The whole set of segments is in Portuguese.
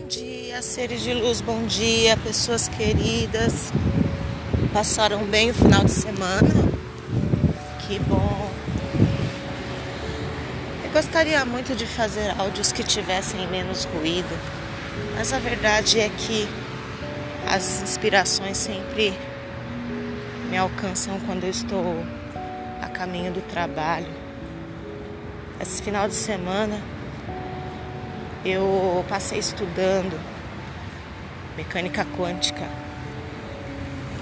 Bom dia, seres de luz, bom dia, pessoas queridas. Passaram bem o final de semana? Que bom. Eu gostaria muito de fazer áudios que tivessem menos ruído, mas a verdade é que as inspirações sempre me alcançam quando eu estou a caminho do trabalho. Esse final de semana eu passei estudando mecânica quântica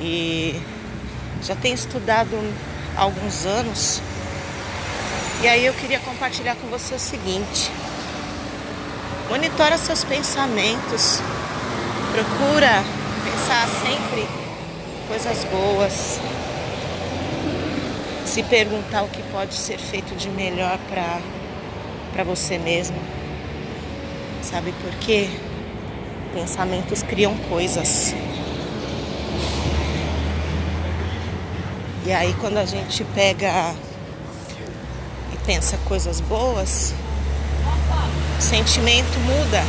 e já tenho estudado há alguns anos. E aí eu queria compartilhar com você o seguinte: monitora seus pensamentos, procura pensar sempre coisas boas, se perguntar o que pode ser feito de melhor para você mesmo. Sabe por quê? Pensamentos criam coisas. E aí quando a gente pega e pensa coisas boas, o sentimento muda.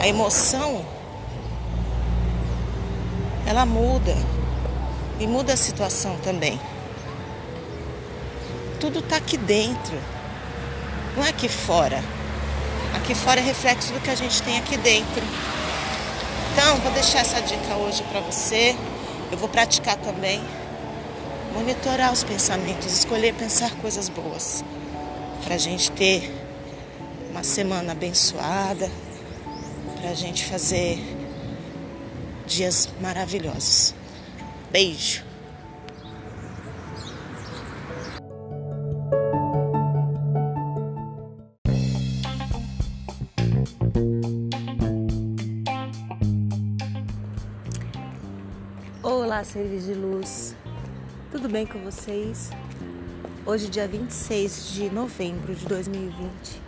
A emoção ela muda e muda a situação também. Tudo está aqui dentro, não é aqui fora. Aqui fora é reflexo do que a gente tem aqui dentro. Então, vou deixar essa dica hoje para você. Eu vou praticar também. Monitorar os pensamentos, escolher pensar coisas boas. Para a gente ter uma semana abençoada. Para a gente fazer dias maravilhosos. Beijo! Seres de luz. Tudo bem com vocês? Hoje, dia 26 de novembro de 2020.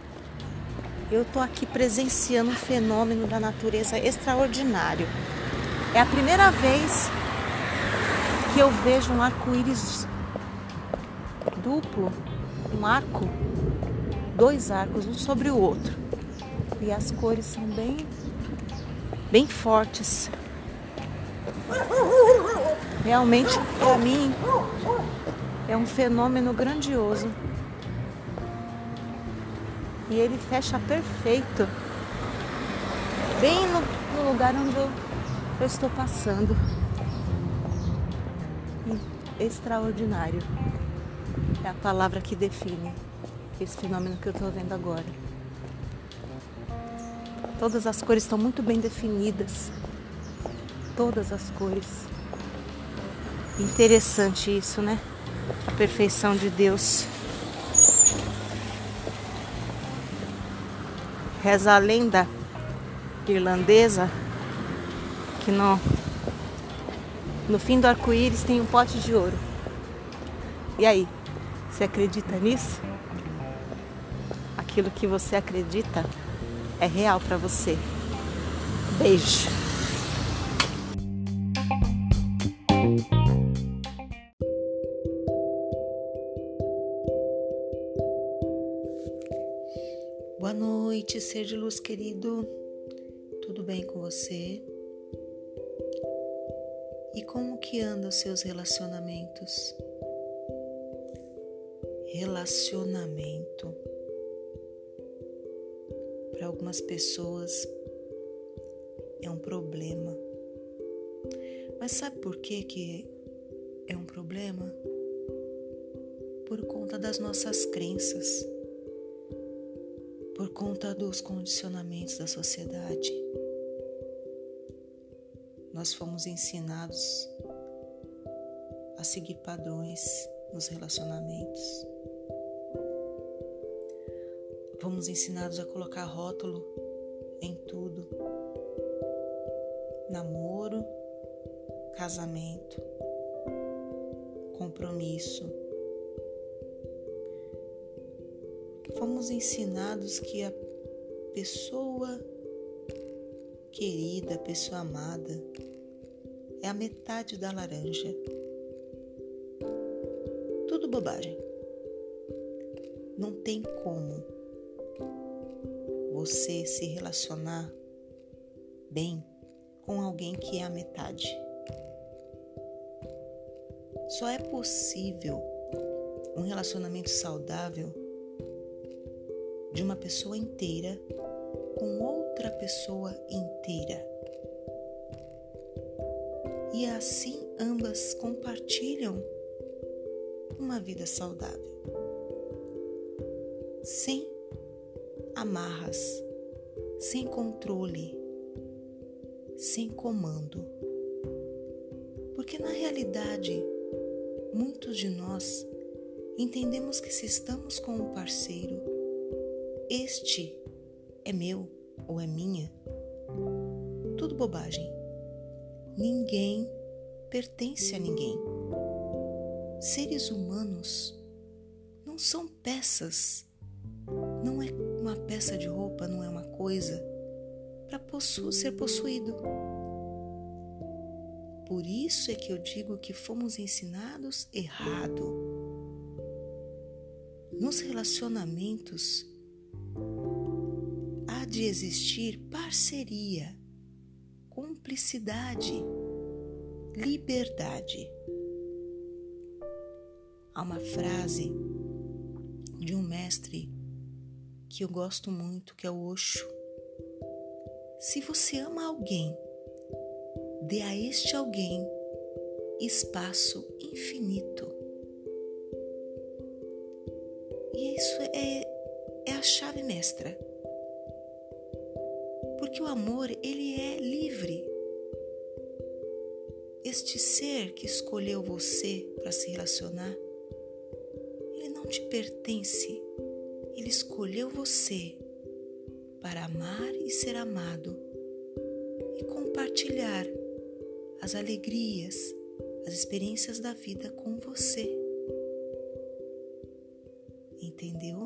Eu tô aqui presenciando um fenômeno da natureza extraordinário. É a primeira vez que eu vejo um arco-íris duplo, um arco, dois arcos, um sobre o outro. E as cores são bem bem fortes. Realmente, para mim, é um fenômeno grandioso. E ele fecha perfeito, bem no, no lugar onde eu, eu estou passando. Extraordinário é a palavra que define esse fenômeno que eu estou vendo agora. Todas as cores estão muito bem definidas. Todas as cores. Interessante isso, né? A perfeição de Deus. Reza a lenda irlandesa que no, no fim do arco-íris tem um pote de ouro. E aí, você acredita nisso? Aquilo que você acredita é real para você. Beijo. Ser de luz querido. Tudo bem com você? E como que andam os seus relacionamentos? Relacionamento para algumas pessoas é um problema. Mas sabe por que que é um problema? Por conta das nossas crenças por conta dos condicionamentos da sociedade. Nós fomos ensinados a seguir padrões nos relacionamentos. Fomos ensinados a colocar rótulo em tudo: namoro, casamento, compromisso fomos ensinados que a pessoa querida, a pessoa amada, é a metade da laranja. Tudo bobagem. Não tem como você se relacionar bem com alguém que é a metade. Só é possível um relacionamento saudável de uma pessoa inteira com outra pessoa inteira. E assim ambas compartilham uma vida saudável. Sem amarras, sem controle, sem comando. Porque na realidade, muitos de nós entendemos que se estamos com um parceiro, este é meu ou é minha. Tudo bobagem. Ninguém pertence a ninguém. Seres humanos não são peças. Não é uma peça de roupa, não é uma coisa para possu ser possuído. Por isso é que eu digo que fomos ensinados errado. Nos relacionamentos há de existir parceria, cumplicidade, liberdade. Há uma frase de um mestre que eu gosto muito, que é o Osho. Se você ama alguém, dê a este alguém espaço infinito. Porque o amor, ele é livre. Este ser que escolheu você para se relacionar, ele não te pertence. Ele escolheu você para amar e ser amado e compartilhar as alegrias, as experiências da vida com você. Entendeu?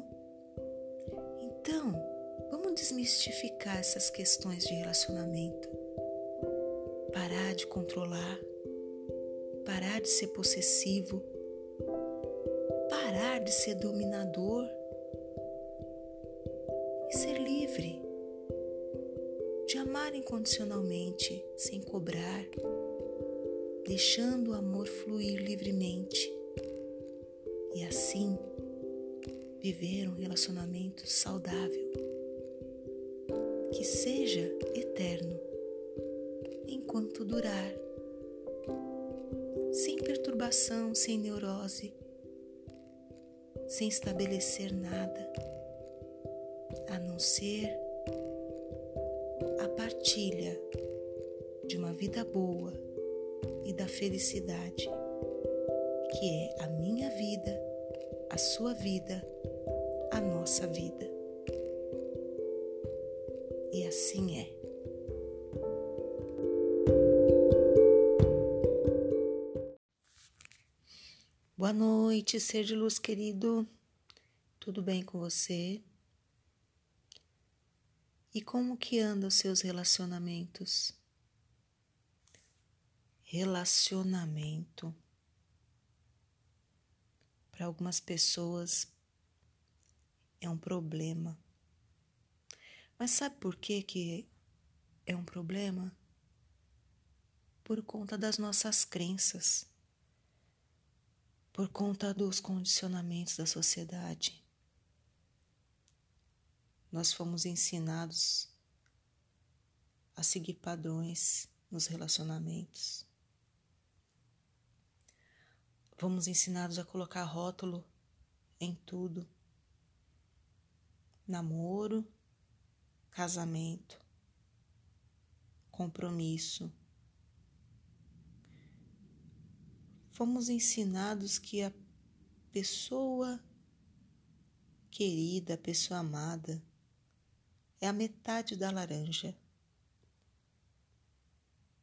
Desmistificar essas questões de relacionamento. Parar de controlar, parar de ser possessivo, parar de ser dominador. E ser livre. De amar incondicionalmente, sem cobrar, deixando o amor fluir livremente. E assim viver um relacionamento saudável que seja eterno enquanto durar, sem perturbação, sem neurose, sem estabelecer nada, a não ser a partilha de uma vida boa e da felicidade, que é a minha vida, a sua vida, a nossa vida. E assim é. Boa noite, ser de luz querido. Tudo bem com você? E como que andam os seus relacionamentos? relacionamento. Para algumas pessoas é um problema. Mas sabe por que, que é um problema? Por conta das nossas crenças, por conta dos condicionamentos da sociedade. Nós fomos ensinados a seguir padrões nos relacionamentos. Fomos ensinados a colocar rótulo em tudo: namoro, casamento, compromisso. Fomos ensinados que a pessoa querida, a pessoa amada, é a metade da laranja.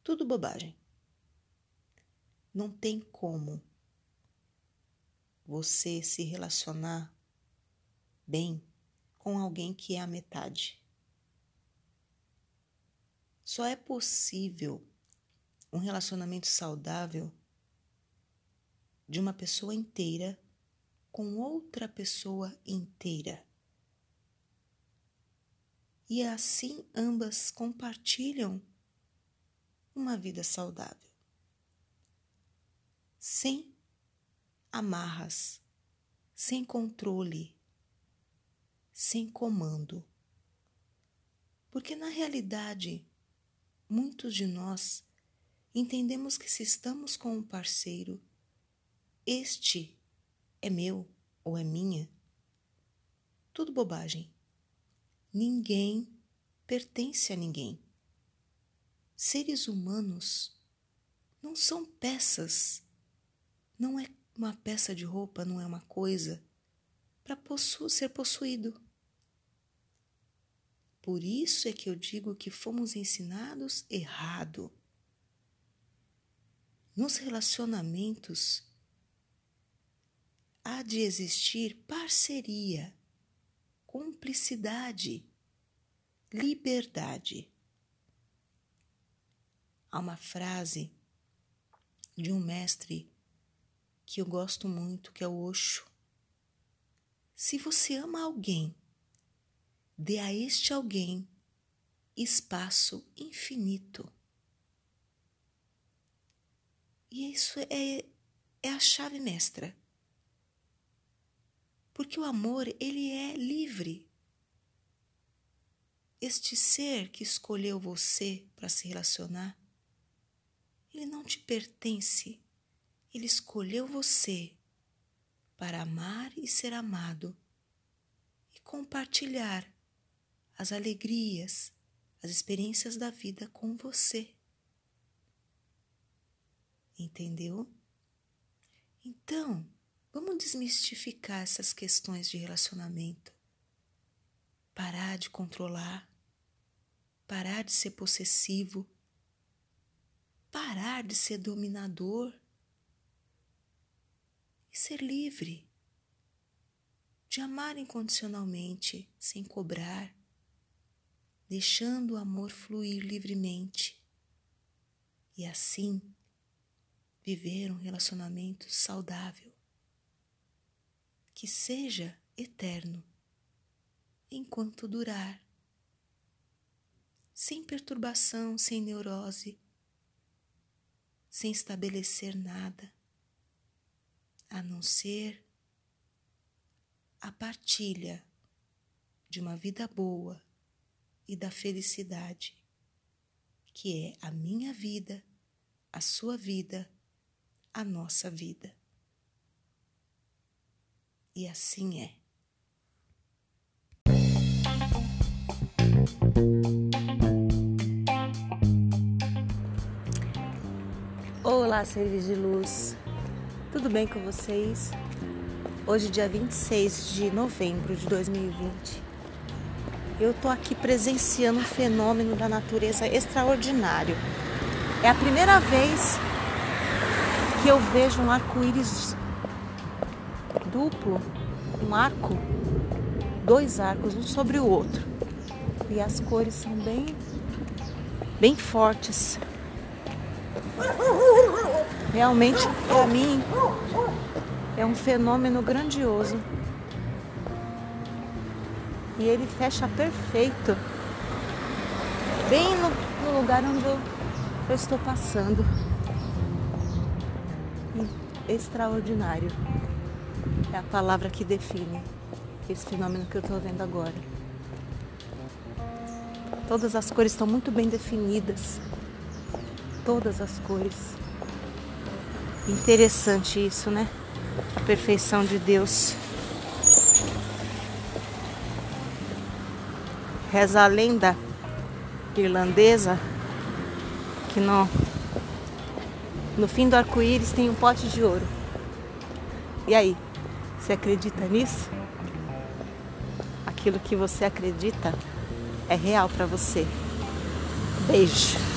Tudo bobagem. Não tem como você se relacionar bem com alguém que é a metade. Só é possível um relacionamento saudável de uma pessoa inteira com outra pessoa inteira. e assim ambas compartilham uma vida saudável. Sem amarras, sem controle, sem comando. Porque na realidade, muitos de nós entendemos que se estamos com um parceiro, este é meu ou é minha. Tudo bobagem. Ninguém pertence a ninguém. Seres humanos não são peças. Não é uma peça de roupa, não é uma coisa para possu ser possuído. Por isso é que eu digo que fomos ensinados errado. Nos relacionamentos há de existir parceria, cumplicidade, liberdade. Há uma frase de um mestre que eu gosto muito, que é o Osho. Se você ama alguém, dê a este alguém espaço infinito. E isso é, é a chave mestra. Porque o amor, ele é livre. Este ser que escolheu você para se relacionar, ele não te pertence. Ele escolheu você para amar e ser amado e compartilhar as alegrias, as experiências da vida com você. Entendeu? Então, vamos desmistificar essas questões de relacionamento. Parar de controlar, parar de ser possessivo, parar de ser dominador e ser livre, de amar incondicionalmente, sem cobrar, deixando o amor fluir livremente. E assim viver um relacionamento saudável que seja eterno enquanto durar, sem perturbação, sem neurose, sem estabelecer nada, a não ser a partilha de uma vida boa e da felicidade, que é a minha vida, a sua vida, a nossa vida. E assim é. Olá, seres de luz. Tudo bem com vocês? Hoje, dia 26 de novembro de 2020, eu tô aqui presenciando um fenômeno da natureza extraordinário. É a primeira vez que eu vejo um arco-íris duplo, um arco, dois arcos, um sobre o outro. E as cores são bem, bem fortes. Realmente, para mim, é um fenômeno grandioso. E ele fecha perfeito, bem no, no lugar onde eu, eu estou passando. Extraordinário é a palavra que define esse fenômeno que eu estou vendo agora. Todas as cores estão muito bem definidas. Todas as cores. Interessante isso, né? A perfeição de Deus. Reza a lenda irlandesa que no, no fim do arco-íris tem um pote de ouro. E aí? Você acredita nisso? Aquilo que você acredita é real para você. Beijo.